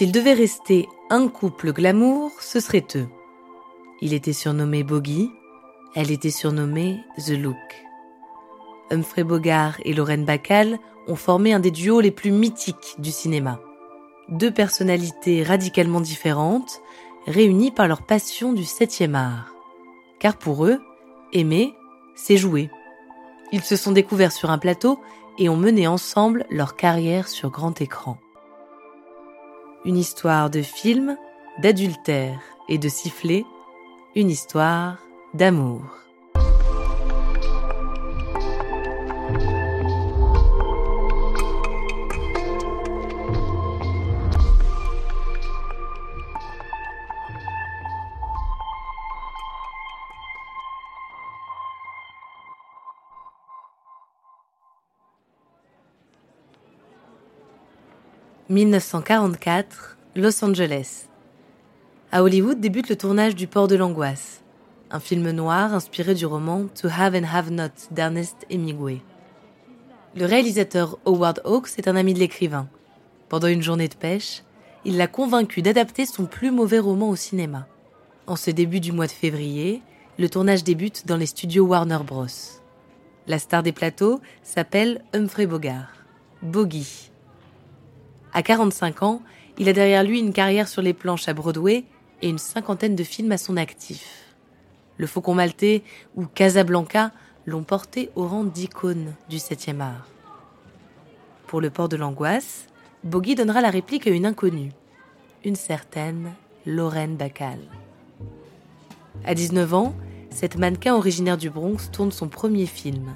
S'il devait rester un couple glamour, ce serait eux. Il était surnommé Bogey, elle était surnommée The Look. Humphrey Bogart et Lorraine Bacall ont formé un des duos les plus mythiques du cinéma. Deux personnalités radicalement différentes, réunies par leur passion du septième art. Car pour eux, aimer, c'est jouer. Ils se sont découverts sur un plateau et ont mené ensemble leur carrière sur grand écran. Une histoire de film, d'adultère et de sifflet, une histoire d'amour. 1944, Los Angeles. À Hollywood débute le tournage du Port de l'Angoisse, un film noir inspiré du roman To Have and Have Not d'Ernest Hemingway. Le réalisateur Howard Hawks est un ami de l'écrivain. Pendant une journée de pêche, il l'a convaincu d'adapter son plus mauvais roman au cinéma. En ce début du mois de février, le tournage débute dans les studios Warner Bros. La star des plateaux s'appelle Humphrey Bogart, Bogey à 45 ans, il a derrière lui une carrière sur les planches à Broadway et une cinquantaine de films à son actif. Le Faucon Maltais ou Casablanca l'ont porté au rang d'icône du 7e art. Pour le port de l'angoisse, Bogey donnera la réplique à une inconnue, une certaine Lorraine Bacall. À 19 ans, cette mannequin originaire du Bronx tourne son premier film.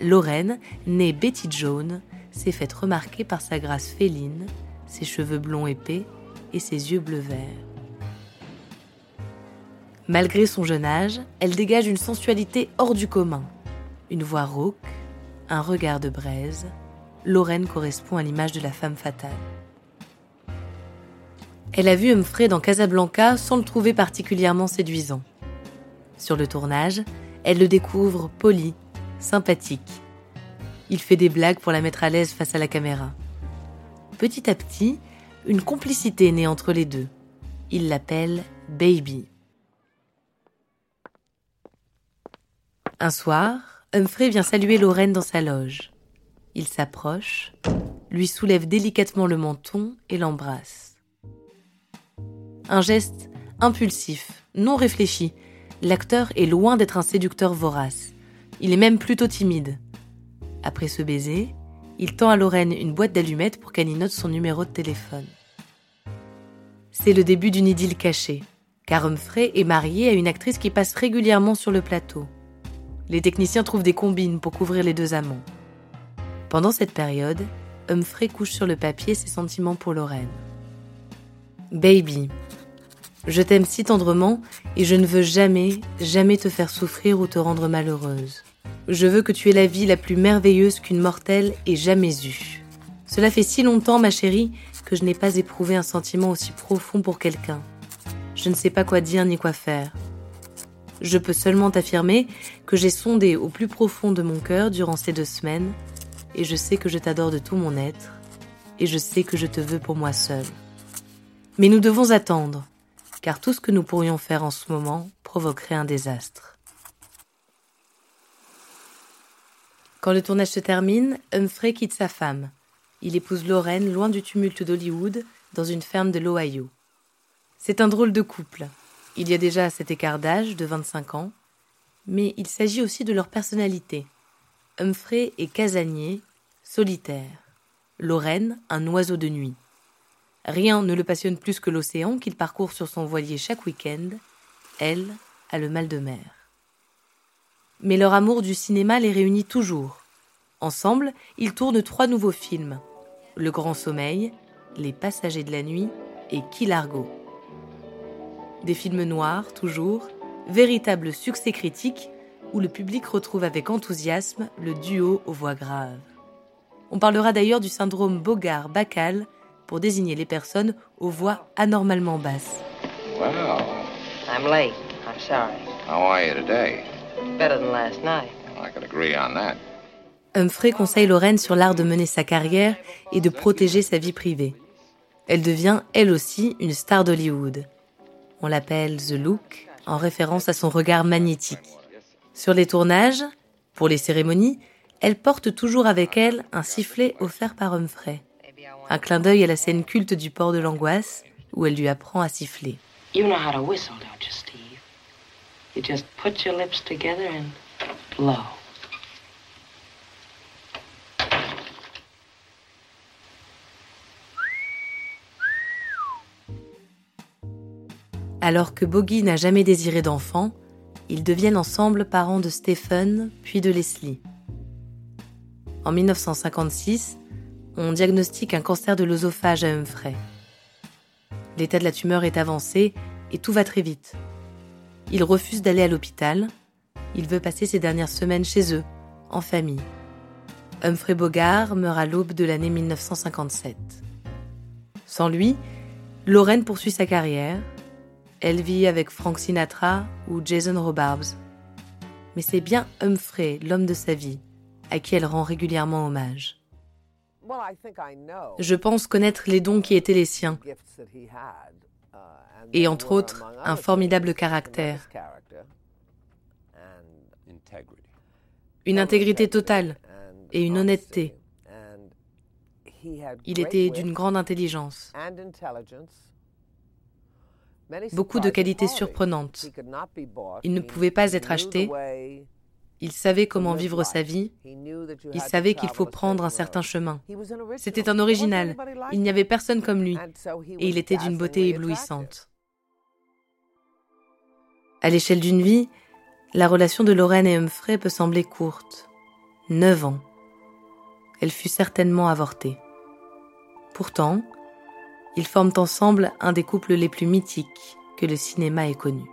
Lorraine, née Betty Jones, s'est faite remarquer par sa grâce féline, ses cheveux blonds épais et ses yeux bleu vert. Malgré son jeune âge, elle dégage une sensualité hors du commun. Une voix rauque, un regard de braise, Lorraine correspond à l'image de la femme fatale. Elle a vu Humphrey dans Casablanca sans le trouver particulièrement séduisant. Sur le tournage, elle le découvre poli, sympathique, il fait des blagues pour la mettre à l'aise face à la caméra. Petit à petit, une complicité naît entre les deux. Il l'appelle Baby. Un soir, Humphrey vient saluer Lorraine dans sa loge. Il s'approche, lui soulève délicatement le menton et l'embrasse. Un geste impulsif, non réfléchi. L'acteur est loin d'être un séducteur vorace. Il est même plutôt timide. Après ce baiser, il tend à Lorraine une boîte d'allumettes pour qu'elle y note son numéro de téléphone. C'est le début d'une idylle cachée, car Humphrey est marié à une actrice qui passe régulièrement sur le plateau. Les techniciens trouvent des combines pour couvrir les deux amants. Pendant cette période, Humphrey couche sur le papier ses sentiments pour Lorraine. Baby, je t'aime si tendrement et je ne veux jamais, jamais te faire souffrir ou te rendre malheureuse. Je veux que tu aies la vie la plus merveilleuse qu'une mortelle ait jamais eue. Cela fait si longtemps, ma chérie, que je n'ai pas éprouvé un sentiment aussi profond pour quelqu'un. Je ne sais pas quoi dire ni quoi faire. Je peux seulement t'affirmer que j'ai sondé au plus profond de mon cœur durant ces deux semaines, et je sais que je t'adore de tout mon être, et je sais que je te veux pour moi seul. Mais nous devons attendre, car tout ce que nous pourrions faire en ce moment provoquerait un désastre. Quand le tournage se termine, Humphrey quitte sa femme. Il épouse Lorraine loin du tumulte d'Hollywood, dans une ferme de l'Ohio. C'est un drôle de couple. Il y a déjà cet écart d'âge de 25 ans, mais il s'agit aussi de leur personnalité. Humphrey est casanier, solitaire. Lorraine, un oiseau de nuit. Rien ne le passionne plus que l'océan qu'il parcourt sur son voilier chaque week-end. Elle a le mal de mer mais leur amour du cinéma les réunit toujours. Ensemble, ils tournent trois nouveaux films Le Grand Sommeil, Les Passagers de la Nuit et Kilargo. Des films noirs, toujours, véritable succès critique où le public retrouve avec enthousiasme le duo aux voix graves. On parlera d'ailleurs du syndrome Bogart-Bacal pour désigner les personnes aux voix anormalement basses. Wow. I'm late. I'm sorry. How are you today? Humphrey conseille Lorraine sur l'art de mener sa carrière et de protéger sa vie privée. Elle devient elle aussi une star d'Hollywood. On l'appelle The Look en référence à son regard magnétique. Sur les tournages, pour les cérémonies, elle porte toujours avec elle un sifflet offert par Humphrey. Un clin d'œil à la scène culte du port de l'angoisse où elle lui apprend à siffler. You know how to whistle, don't you, Steve? You just put your lips together and blow. Alors que Boggy n'a jamais désiré d'enfant, ils deviennent ensemble parents de Stephen puis de Leslie. En 1956, on diagnostique un cancer de l'œsophage à Humphrey. L'état de la tumeur est avancé et tout va très vite. Il refuse d'aller à l'hôpital. Il veut passer ses dernières semaines chez eux, en famille. Humphrey Bogart meurt à l'aube de l'année 1957. Sans lui, Lorraine poursuit sa carrière elle vit avec Frank Sinatra ou Jason Robards. Mais c'est bien Humphrey, l'homme de sa vie, à qui elle rend régulièrement hommage. Je pense connaître les dons qui étaient les siens, et entre autres un formidable caractère, une intégrité totale et une honnêteté. Il était d'une grande intelligence beaucoup de qualités surprenantes. Il ne pouvait pas être acheté. Il savait comment vivre sa vie. Il savait qu'il faut prendre un certain chemin. C'était un original. Il n'y avait personne comme lui. Et il était d'une beauté éblouissante. À l'échelle d'une vie, la relation de Lorraine et Humphrey peut sembler courte. Neuf ans. Elle fut certainement avortée. Pourtant, ils forment ensemble un des couples les plus mythiques que le cinéma ait connu.